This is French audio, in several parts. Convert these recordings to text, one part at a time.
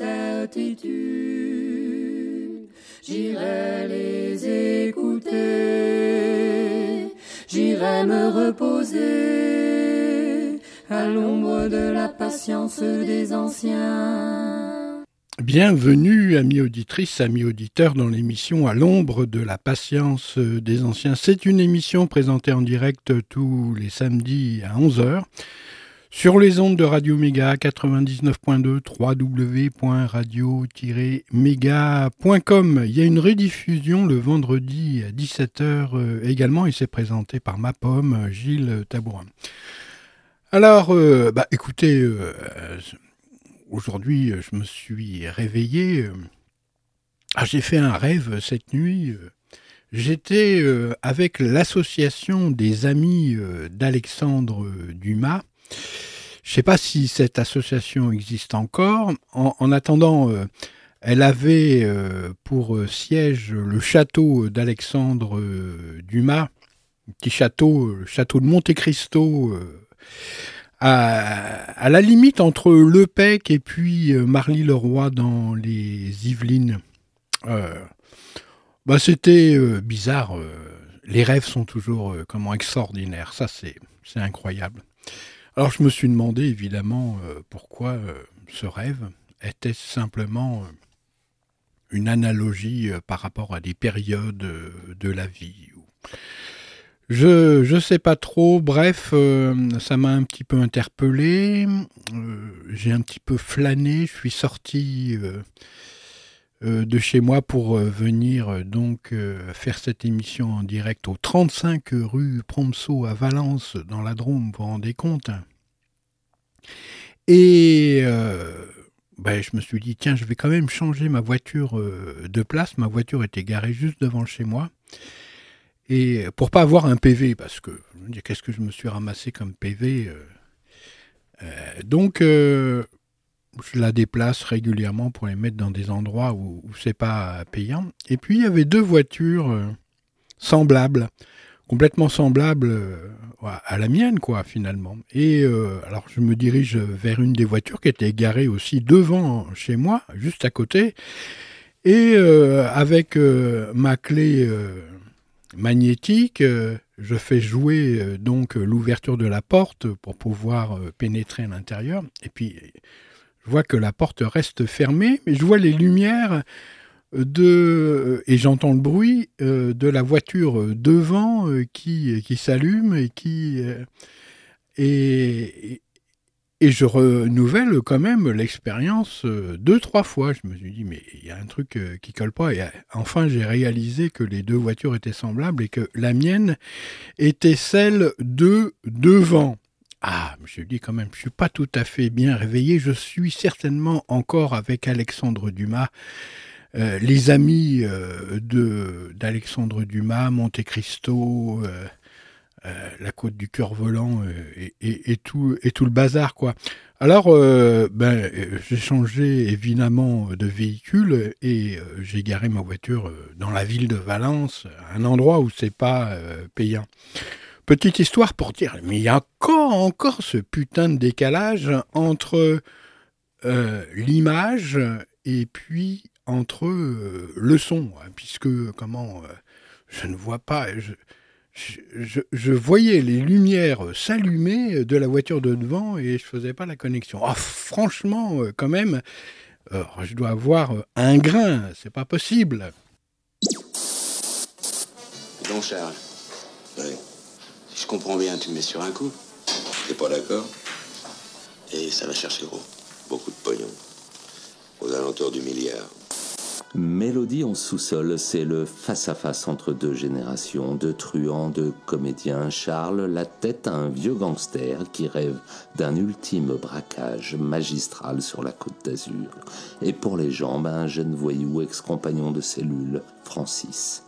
Mes certitudes, j'irai les écouter, j'irai me reposer à l'ombre de la patience des anciens. Bienvenue, amis auditrices, amis auditeurs, dans l'émission À l'ombre de la patience des anciens. C'est une émission présentée en direct tous les samedis à 11h sur les ondes de Radio Méga 99.2 www.radio-méga.com. Il y a une rediffusion le vendredi à 17h également et c'est présenté par ma pomme Gilles Tabourin. Alors, euh, bah, écoutez, euh, aujourd'hui, je me suis réveillé. Euh, ah, j'ai fait un rêve cette nuit. J'étais euh, avec l'association des amis euh, d'Alexandre Dumas. Je ne sais pas si cette association existe encore. En, en attendant, euh, elle avait pour siège le château d'Alexandre Dumas, petit château, le château de Monte Cristo à, la limite entre Le Pec et puis euh, Marly-le-Roi dans les Yvelines. Euh, bah c'était euh, bizarre. les rêves sont toujours comment extraordinaires. Ça, c'est incroyable. Alors, je me suis demandé évidemment pourquoi ce rêve était simplement une analogie par rapport à des périodes de la vie. Je je sais pas trop. Bref, euh, ça m'a un petit peu interpellé. Euh, J'ai un petit peu flâné. Je suis sorti euh, de chez moi pour venir donc faire cette émission en direct au 35 rue Promso à Valence dans la Drôme. Vous vous rendez compte? Et ben, je me suis dit tiens, je vais quand même changer ma voiture de place. Ma voiture était garée juste devant chez moi. Et pour pas avoir un PV, parce que qu'est-ce que je me suis ramassé comme PV euh, euh, Donc, euh, je la déplace régulièrement pour les mettre dans des endroits où, où c'est pas payant. Et puis, il y avait deux voitures euh, semblables, complètement semblables euh, à la mienne, quoi, finalement. Et euh, alors, je me dirige vers une des voitures qui était garée aussi devant chez moi, juste à côté. Et avec ma clé magnétique. Je fais jouer donc l'ouverture de la porte pour pouvoir pénétrer à l'intérieur. Et puis, je vois que la porte reste fermée, mais je vois les lumières de et j'entends le bruit de la voiture devant qui, qui s'allume et qui et, et je renouvelle quand même l'expérience euh, deux, trois fois. Je me suis dit, mais il y a un truc euh, qui colle pas. Et euh, enfin, j'ai réalisé que les deux voitures étaient semblables et que la mienne était celle de devant. Ah, je dit quand même, je suis pas tout à fait bien réveillé. Je suis certainement encore avec Alexandre Dumas. Euh, les amis euh, de d'Alexandre Dumas, Monte Cristo, euh, la côte du cœur volant et, tout, et tout le bazar quoi. Alors ben, j'ai changé évidemment de véhicule et j'ai garé ma voiture dans la ville de Valence, un endroit où c'est pas payant. Petite histoire pour dire, mais il y a encore, encore ce putain de décalage entre l'image et puis entre le son, hein, puisque comment je ne vois pas. Je, je, voyais les lumières s'allumer de la voiture de devant et je faisais pas la connexion. Oh, franchement, euh, quand même, euh, je dois avoir un grain, c'est pas possible. Bon, Charles. Je comprends bien, tu me mets sur un coup. T'es pas d'accord? Et ça va chercher gros. Beaucoup de pognon. Aux alentours du milliard. Mélodie en sous-sol, c'est le face-à-face entre deux générations, de truands, de comédiens. Charles, la tête à un vieux gangster qui rêve d'un ultime braquage magistral sur la côte d'Azur. Et pour les jambes, un jeune voyou ex-compagnon de cellule, Francis.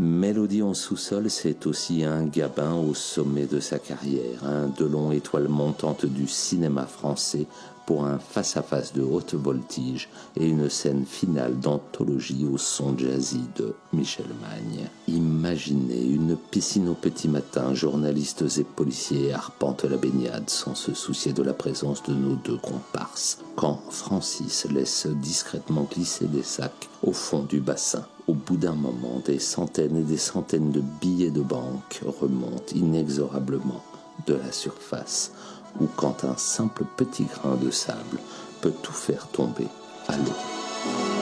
Mélodie en sous-sol, c'est aussi un Gabin au sommet de sa carrière, un Delon étoile montante du cinéma français pour un face-à-face de haute voltige et une scène finale d'anthologie au son jazzy de Michel Magne. Imaginez une piscine au petit matin, journalistes et policiers arpentent la baignade sans se soucier de la présence de nos deux comparses, quand Francis laisse discrètement glisser des sacs au fond du bassin. Au bout d'un moment, des centaines et des centaines de billets de banque remontent inexorablement de la surface ou quand un simple petit grain de sable peut tout faire tomber à l'eau.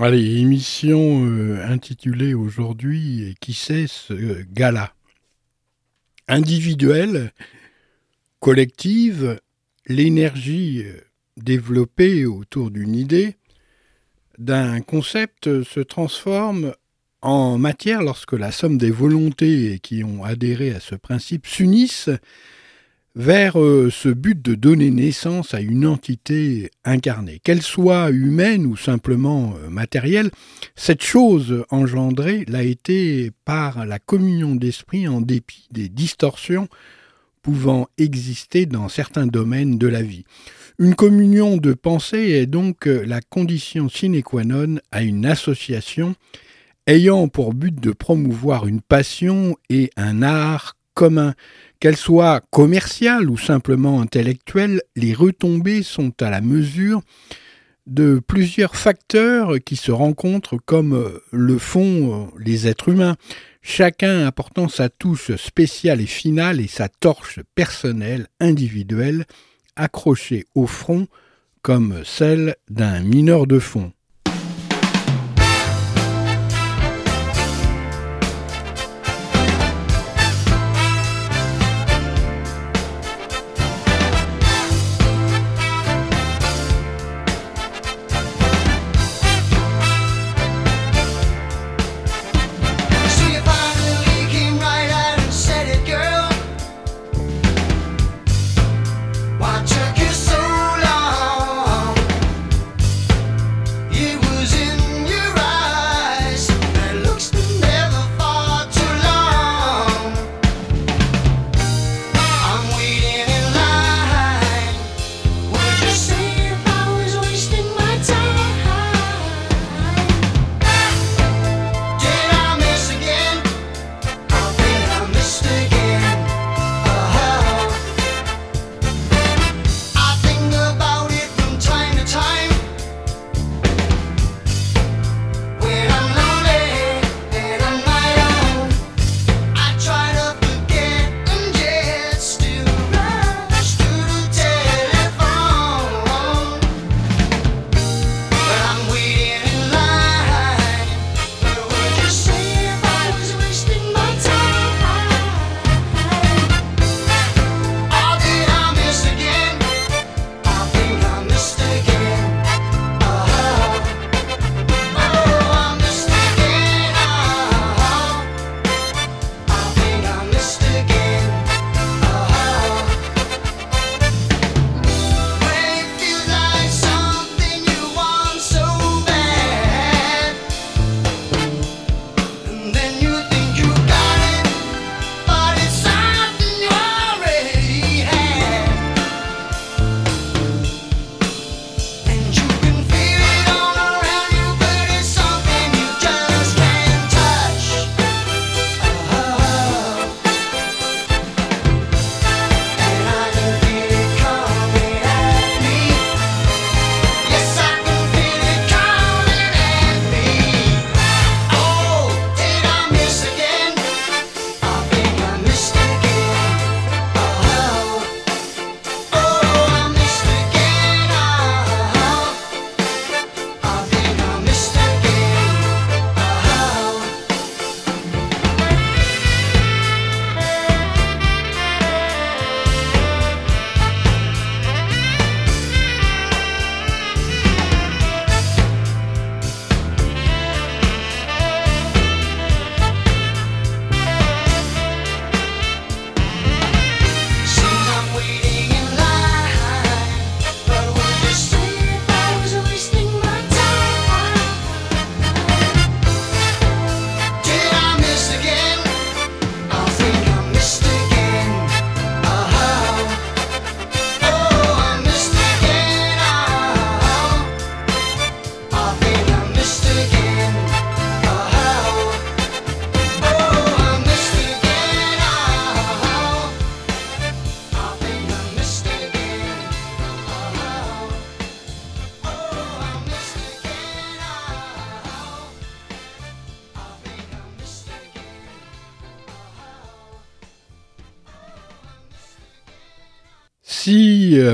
Allez, émission euh, intitulée aujourd'hui Qui c'est ce gala Individuelle, collective, l'énergie euh, développée autour d'une idée, d'un concept se transforme en matière lorsque la somme des volontés qui ont adhéré à ce principe s'unissent vers euh, ce but de donner naissance à une entité incarnée. Qu'elle soit humaine ou simplement euh, matérielle, cette chose engendrée l'a été par la communion d'esprit en dépit des distorsions pouvant exister dans certains domaines de la vie. Une communion de pensée est donc la condition sine qua non à une association ayant pour but de promouvoir une passion et un art commun. Qu'elle soit commerciale ou simplement intellectuelle, les retombées sont à la mesure de plusieurs facteurs qui se rencontrent comme le font les êtres humains, chacun apportant sa touche spéciale et finale et sa torche personnelle, individuelle, accrochée au front comme celle d'un mineur de fond.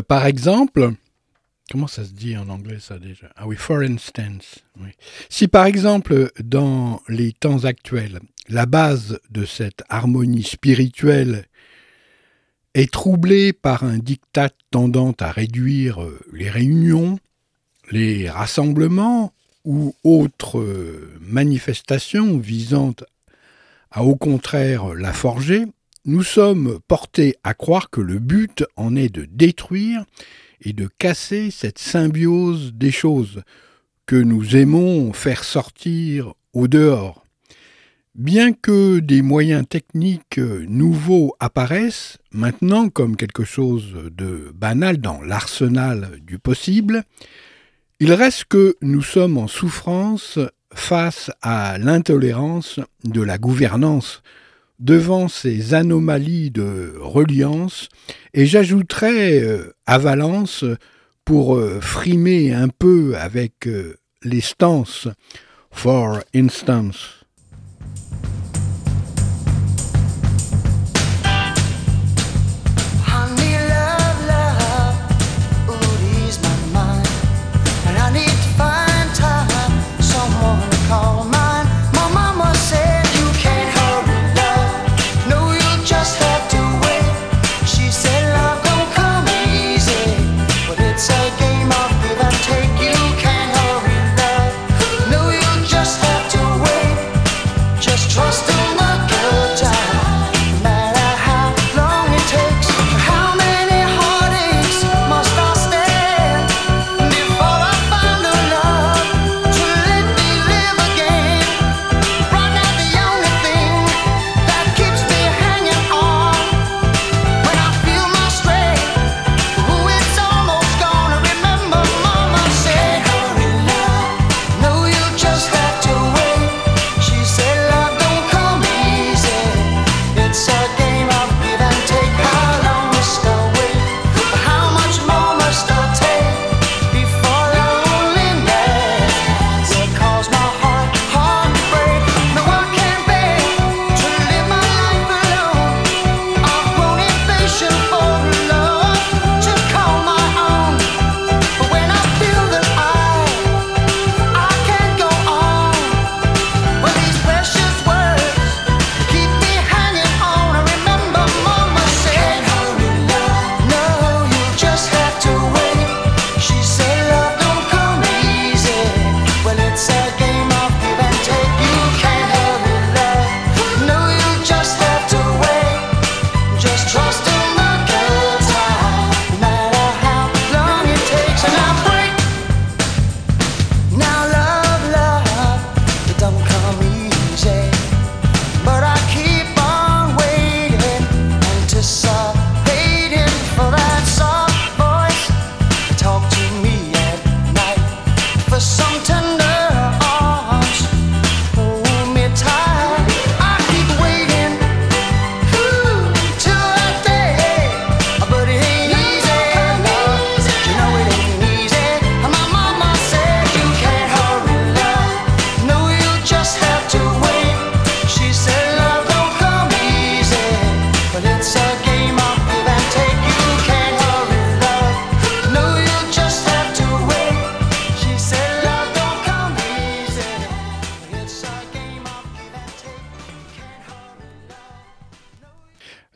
Par exemple, comment ça se dit en anglais ça déjà? Ah oui, for instance. Si par exemple, dans les temps actuels, la base de cette harmonie spirituelle est troublée par un diktat tendant à réduire euh, les réunions, les rassemblements ou autres euh, manifestations visant à au contraire la forger, nous sommes portés à croire que le but en est de détruire et de casser cette symbiose des choses que nous aimons faire sortir au dehors. Bien que des moyens techniques nouveaux apparaissent maintenant comme quelque chose de banal dans l'arsenal du possible, il reste que nous sommes en souffrance face à l'intolérance de la gouvernance devant ces anomalies de reliance, et j'ajouterais euh, à Valence, pour euh, frimer un peu avec euh, les stances, for instance.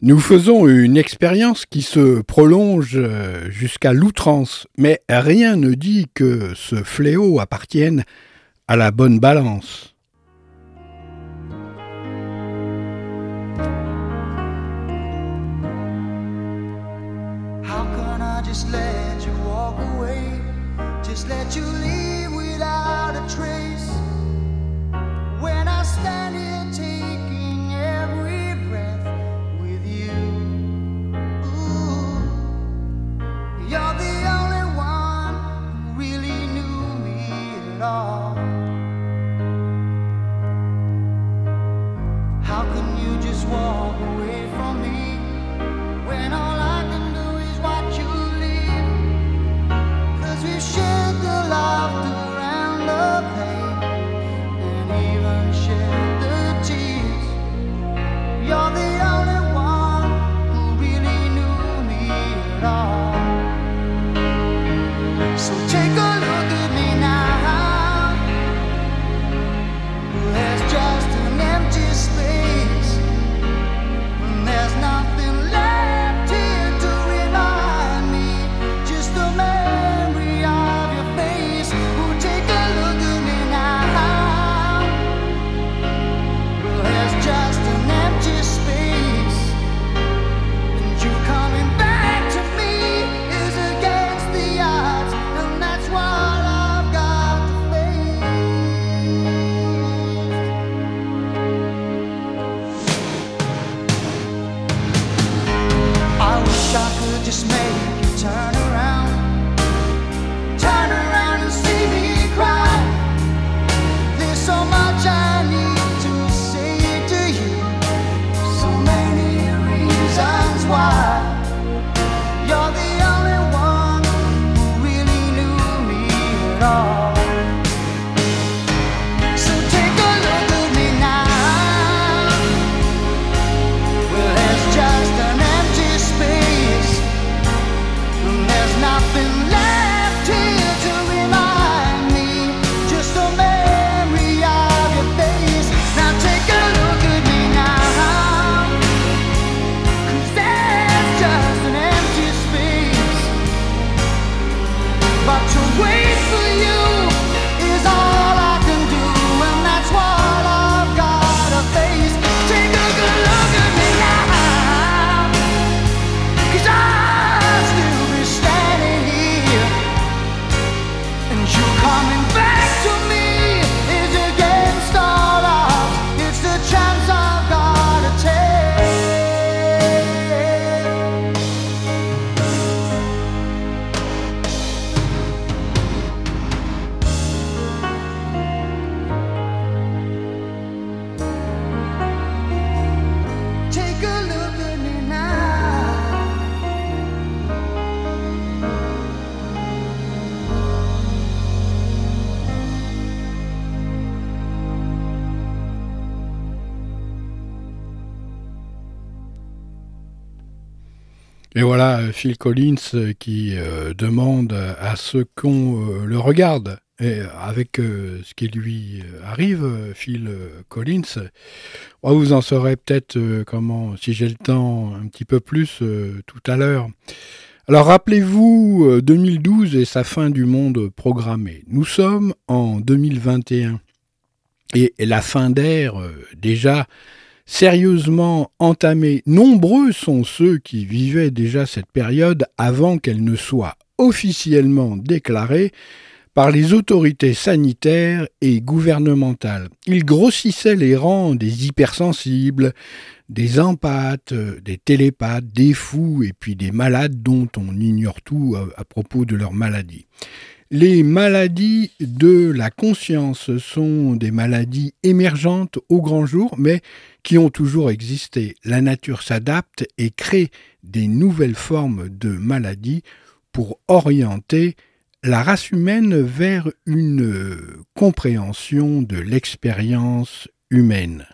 Nous faisons une expérience qui se prolonge euh, jusqu'à l'outrance, mais rien ne dit que ce fléau appartienne à la bonne balance. Phil Collins euh, qui euh, demande à ce qu'on euh, le regarde. Et avec ce qui lui arrive, Phil Collins, vous en saurez peut-être comment, si j'ai le temps, un petit peu plus tout à l'heure. Alors rappelez-vous 2012 et sa fin du monde programmée. Nous sommes en 2021 et la fin d'ère déjà sérieusement entamée. Nombreux sont ceux qui vivaient déjà cette période avant qu'elle ne soit officiellement déclarée par les autorités sanitaires et gouvernementales. Ils grossissaient les rangs des hypersensibles, des empathes, des télépathes, des fous et puis des malades dont on ignore tout à, propos de leur maladie. Les maladies de la conscience sont des maladies émergentes au grand jour, mais qui ont toujours existé. La nature s'adapte et crée des nouvelles formes de maladies pour orienter la race humaine vers une compréhension de l'expérience humaine.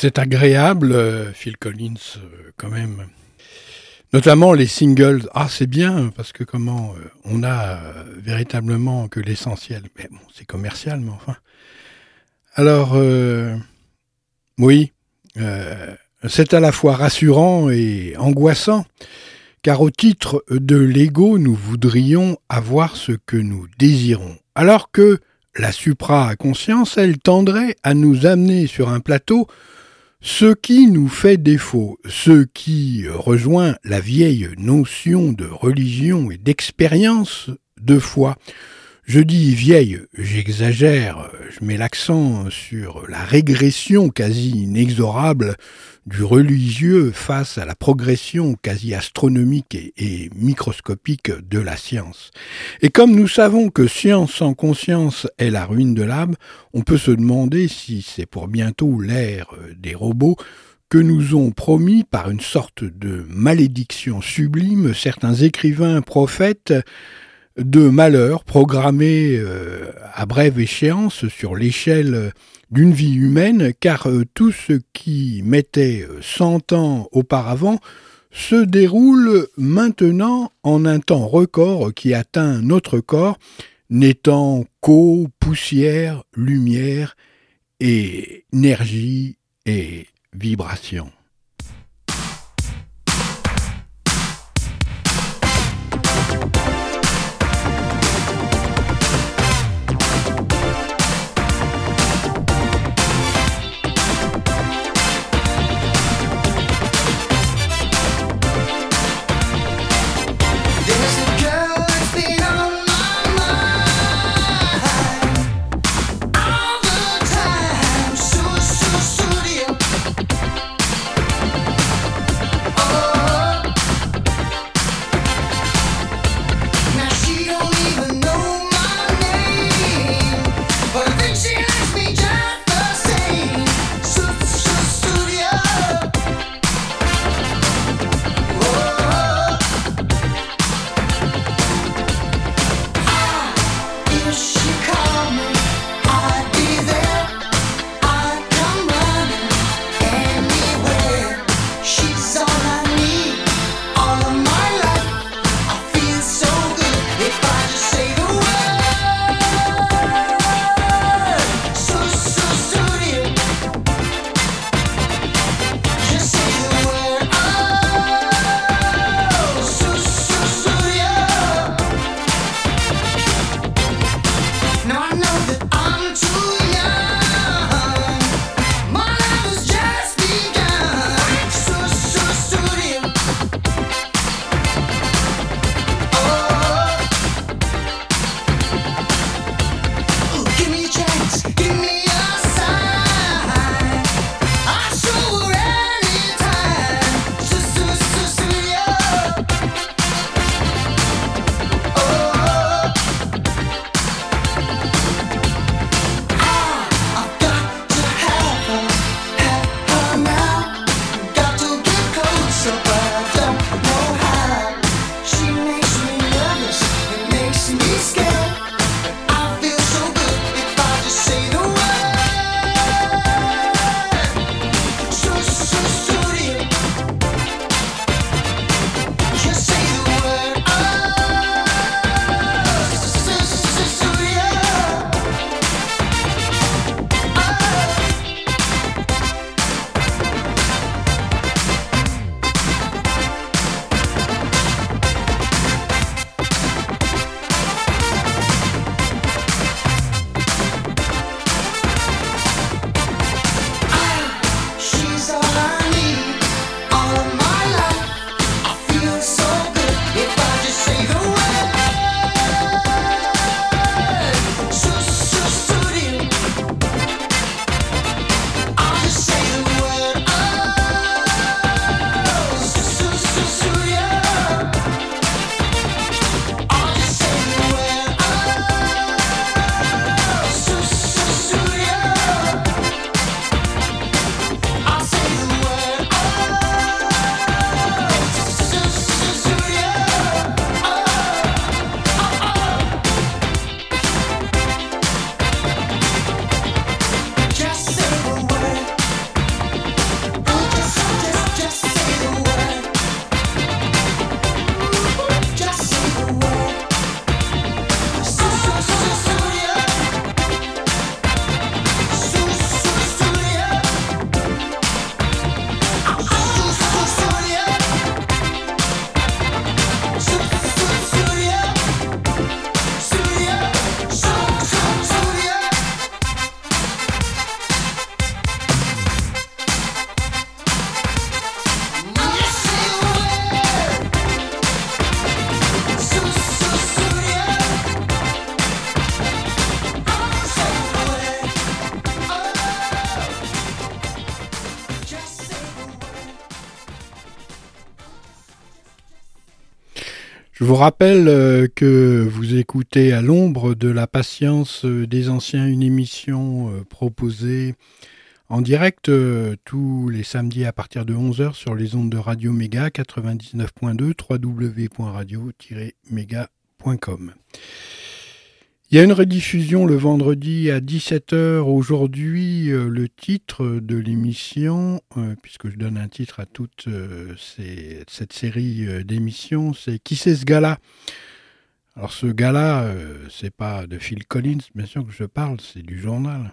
C'est agréable, euh, Phil Collins, euh, quand même. Notamment les singles. Ah, c'est bien, parce que comment euh, on a véritablement que l'essentiel. Mais bon, c'est commercial, mais enfin. Alors, oui, c'est à la fois rassurant et angoissant, car au titre de l'ego, nous voudrions avoir ce que nous désirons, alors que la supra-conscience, elle tendrait à nous amener sur un plateau ce qui nous fait défaut, ce qui rejoint la vieille notion de religion et d'expérience de foi. Je dis vieille, j'exagère, je mets l'accent sur la régression quasi inexorable du religieux face à la progression quasi astronomique et, microscopique de la science. Et comme nous savons que science sans conscience est la ruine de l'âme, on peut se demander si c'est pour bientôt l'ère des robots que nous ont promis par une sorte de malédiction sublime certains écrivains prophètes de malheurs programmés euh, à brève échéance sur l'échelle d'une vie humaine, car euh, tout ce qui mettait euh, cent ans auparavant se déroule maintenant en un temps record qui atteint notre corps, n'étant qu'eau, poussière, lumière, et énergie et vibration. Vous rappelle euh, que vous écoutez à l'ombre de la patience euh, des anciens une émission euh, proposée en direct tous les samedis à partir de 11h sur les ondes de Radio Méga 99.2 www.radio-méga.com. Il y a une rediffusion le vendredi à 17h. Aujourd'hui, euh, le titre de l'émission, euh, puisque je donne un titre à toute euh, cette série d'émissions, c'est Qui c'est ce gars-là? Alors ce gars-là, c'est pas de Phil Collins, bien sûr que je parle, c'est du journal.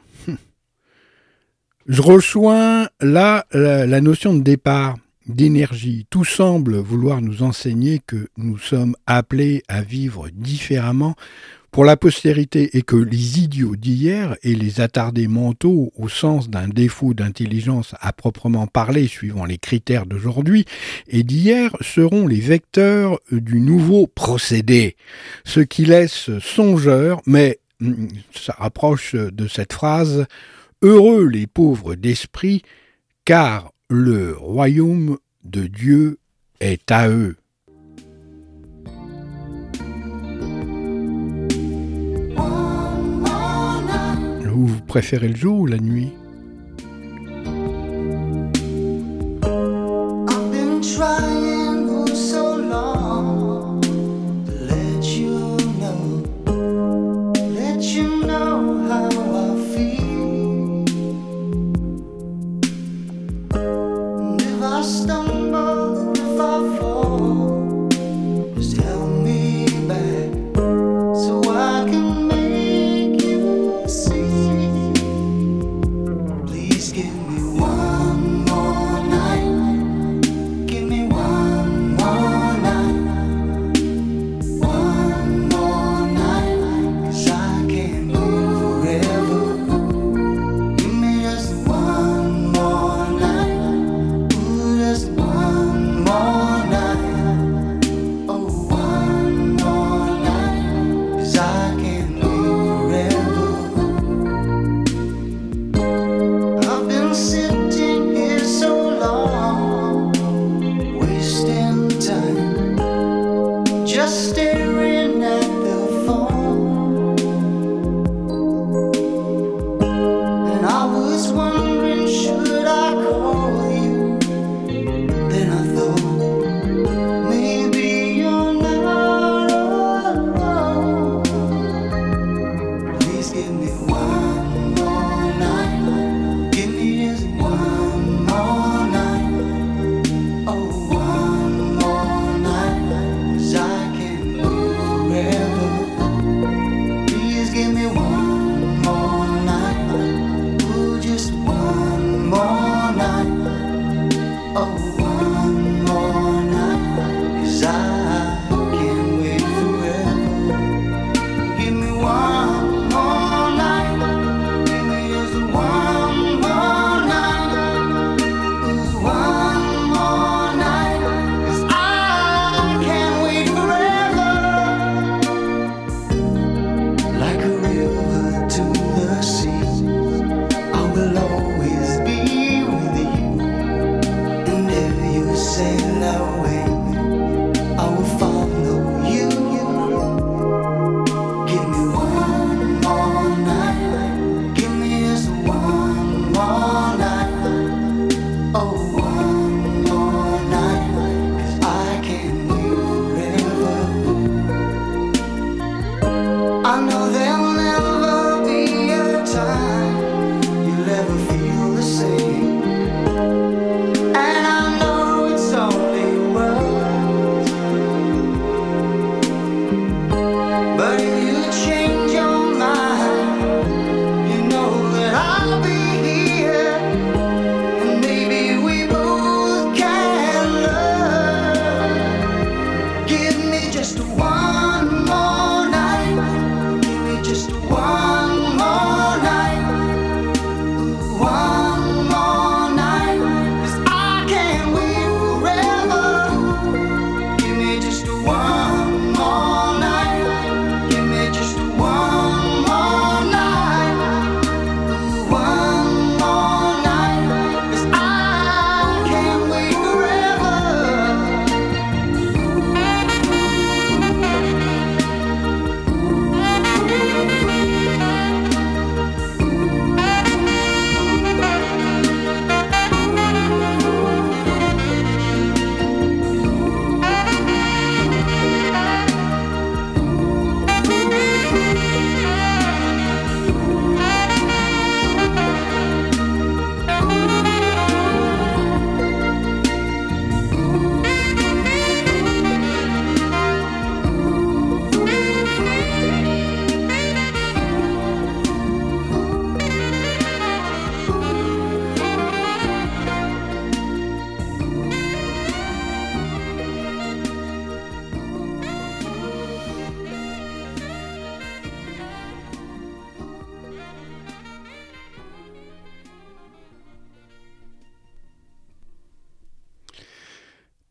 je rejoins là la notion de départ d'énergie. Tout semble vouloir nous enseigner que nous sommes appelés à vivre différemment pour la postérité et que les idiots d'hier et les attardés mentaux au sens d'un défaut d'intelligence à proprement parler suivant les critères d'aujourd'hui et d'hier seront les vecteurs du nouveau procédé, ce qui laisse songeur, mais hum, ça rapproche de cette phrase Heureux les pauvres d'esprit, car le royaume de Dieu est à eux. vous préférez le jour ou la nuit? just one.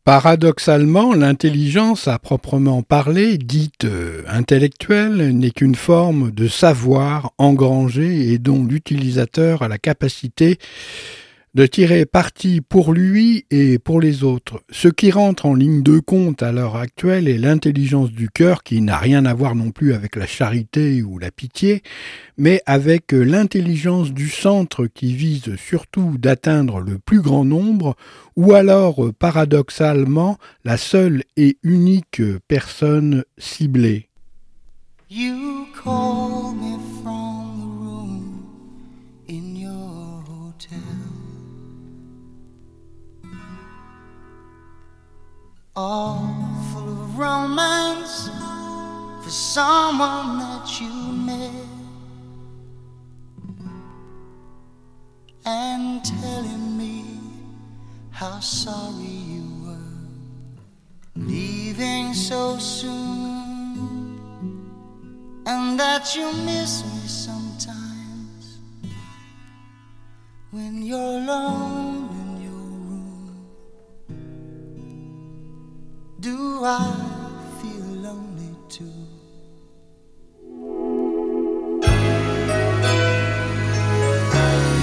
Paradoxalement, l'intelligence à proprement parler, dite euh, intellectuelle, n'est qu'une forme de savoir engrangé et dont l'utilisateur a la capacité de tirer parti pour lui et pour les autres. Ce qui rentre en ligne de compte à l'heure actuelle est l'intelligence du cœur qui n'a rien à voir non plus avec la charité ou la pitié, mais avec l'intelligence du centre qui vise surtout d'atteindre le plus grand nombre ou alors paradoxalement la seule et unique personne ciblée. All full of romance for someone that you met. And telling me how sorry you were leaving so soon. And that you miss me sometimes when you're alone Do I feel lonely too?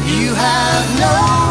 You have no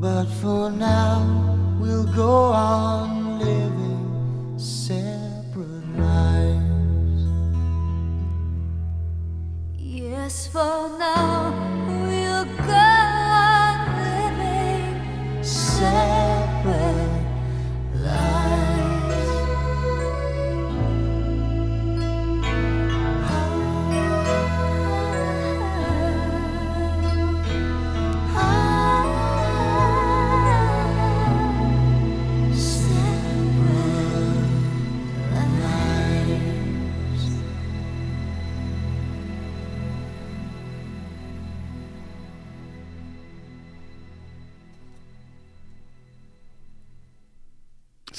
But for now, we'll go on living.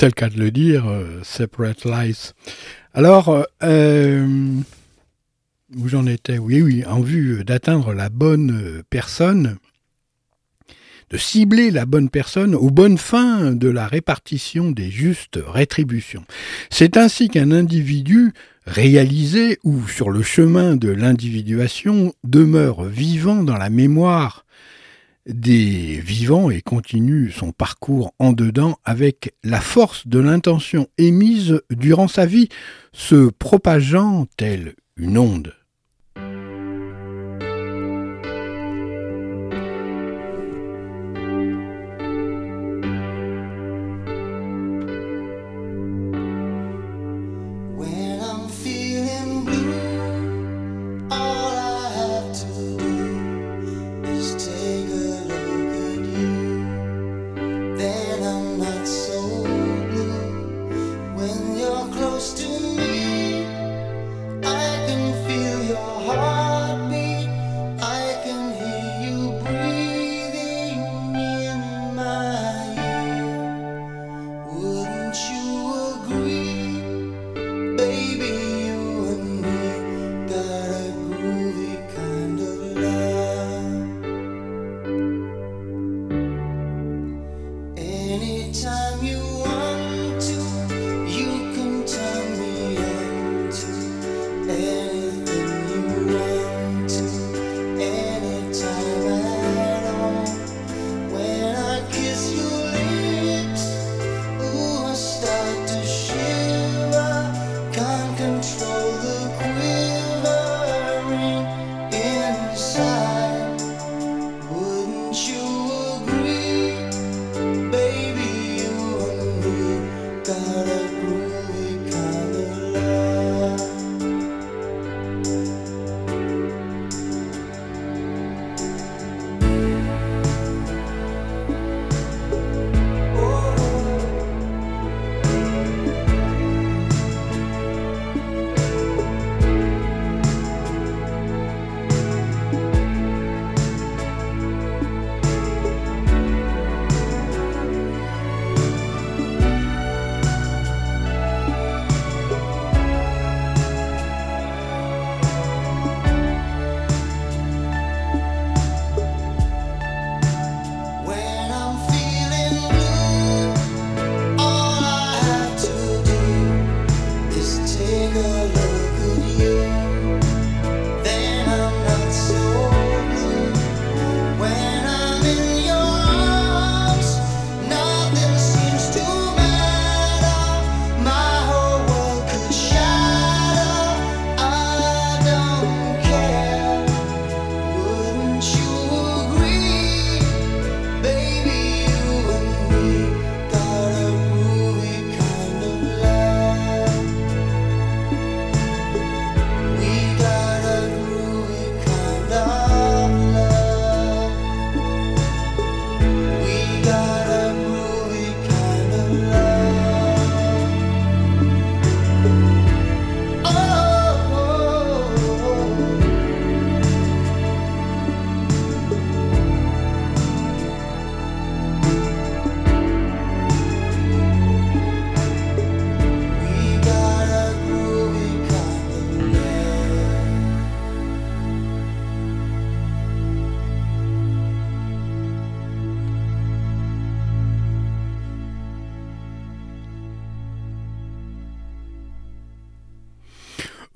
C'est le cas de le dire, euh, Separate Lies. Alors, euh, euh, où j'en étais Oui, oui, en vue d'atteindre la bonne personne, de cibler la bonne personne aux bonnes fins de la répartition des justes rétributions. C'est ainsi qu'un individu réalisé ou sur le chemin de l'individuation demeure vivant dans la mémoire des vivants et continue son parcours en dedans avec la force de l'intention émise durant sa vie, se propageant telle une onde? there.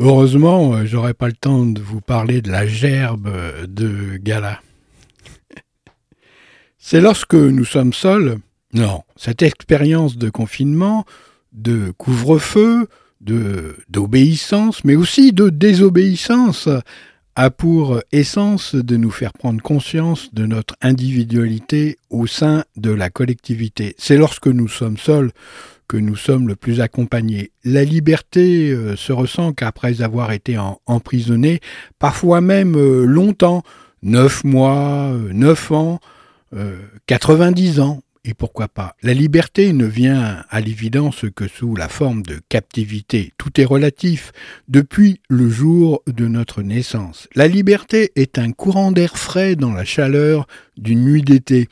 Heureusement, euh, j'aurai pas le temps de vous parler de la gerbe de Gala. C'est lorsque nous sommes seuls, non, cette expérience de confinement, de couvre-feu, d'obéissance, mais aussi de désobéissance, a pour essence de nous faire prendre conscience de notre individualité au sein de la collectivité. C'est lorsque nous sommes seuls que nous sommes le plus accompagnés. La liberté euh, se ressent qu'après avoir été emprisonné, parfois même euh, longtemps, neuf mois, euh, neuf ans, 90 ans, et pourquoi pas? La liberté ne vient à l'évidence que sous la forme de captivité. Tout est relatif depuis le jour de notre naissance. La liberté est un courant d'air frais dans la chaleur d'une nuit d'été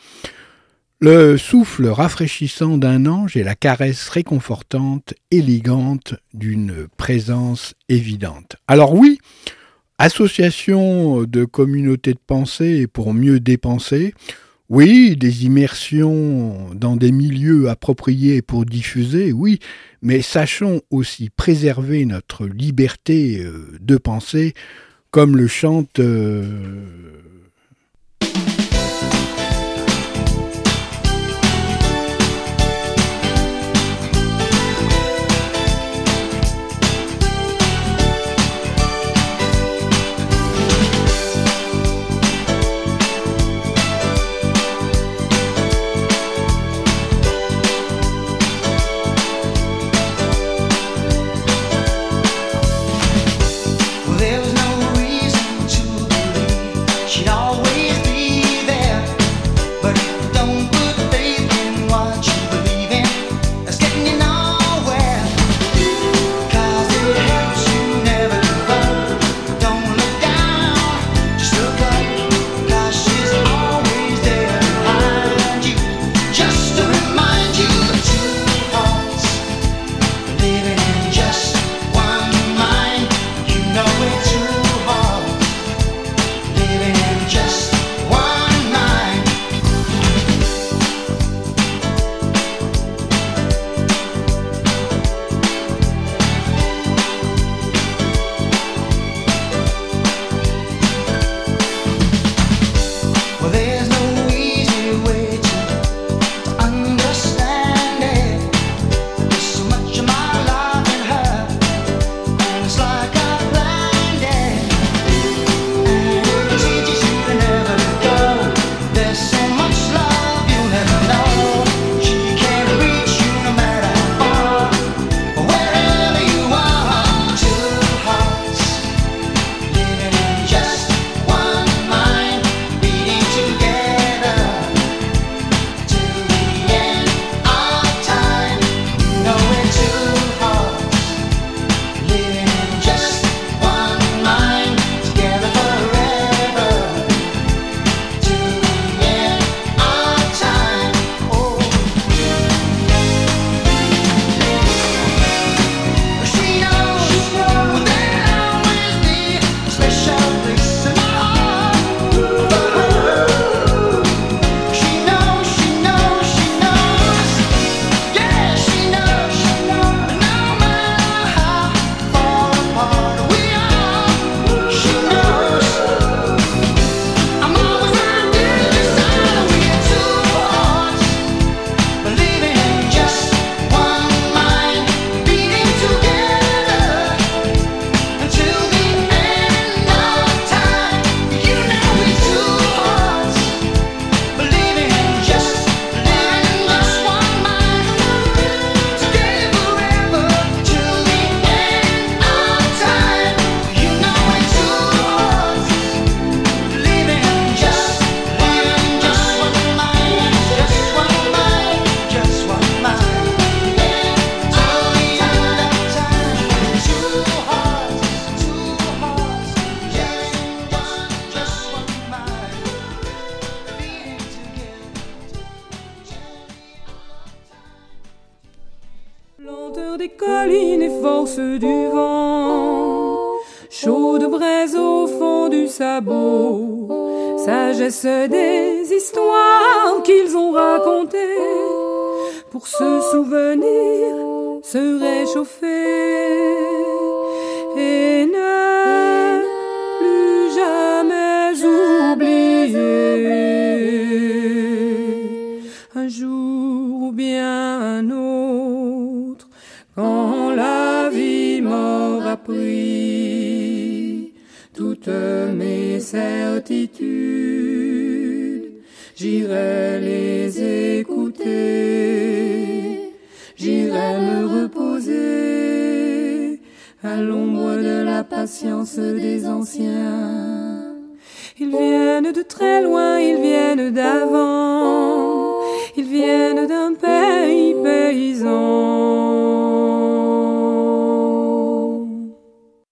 le souffle rafraîchissant d'un ange et la caresse réconfortante, élégante d'une présence évidente. Alors oui, association de communautés de pensée pour mieux dépenser, Oui, des immersions dans des milieux appropriés pour diffuser, oui, mais sachons aussi préserver notre liberté euh, de penser, comme le chante euh,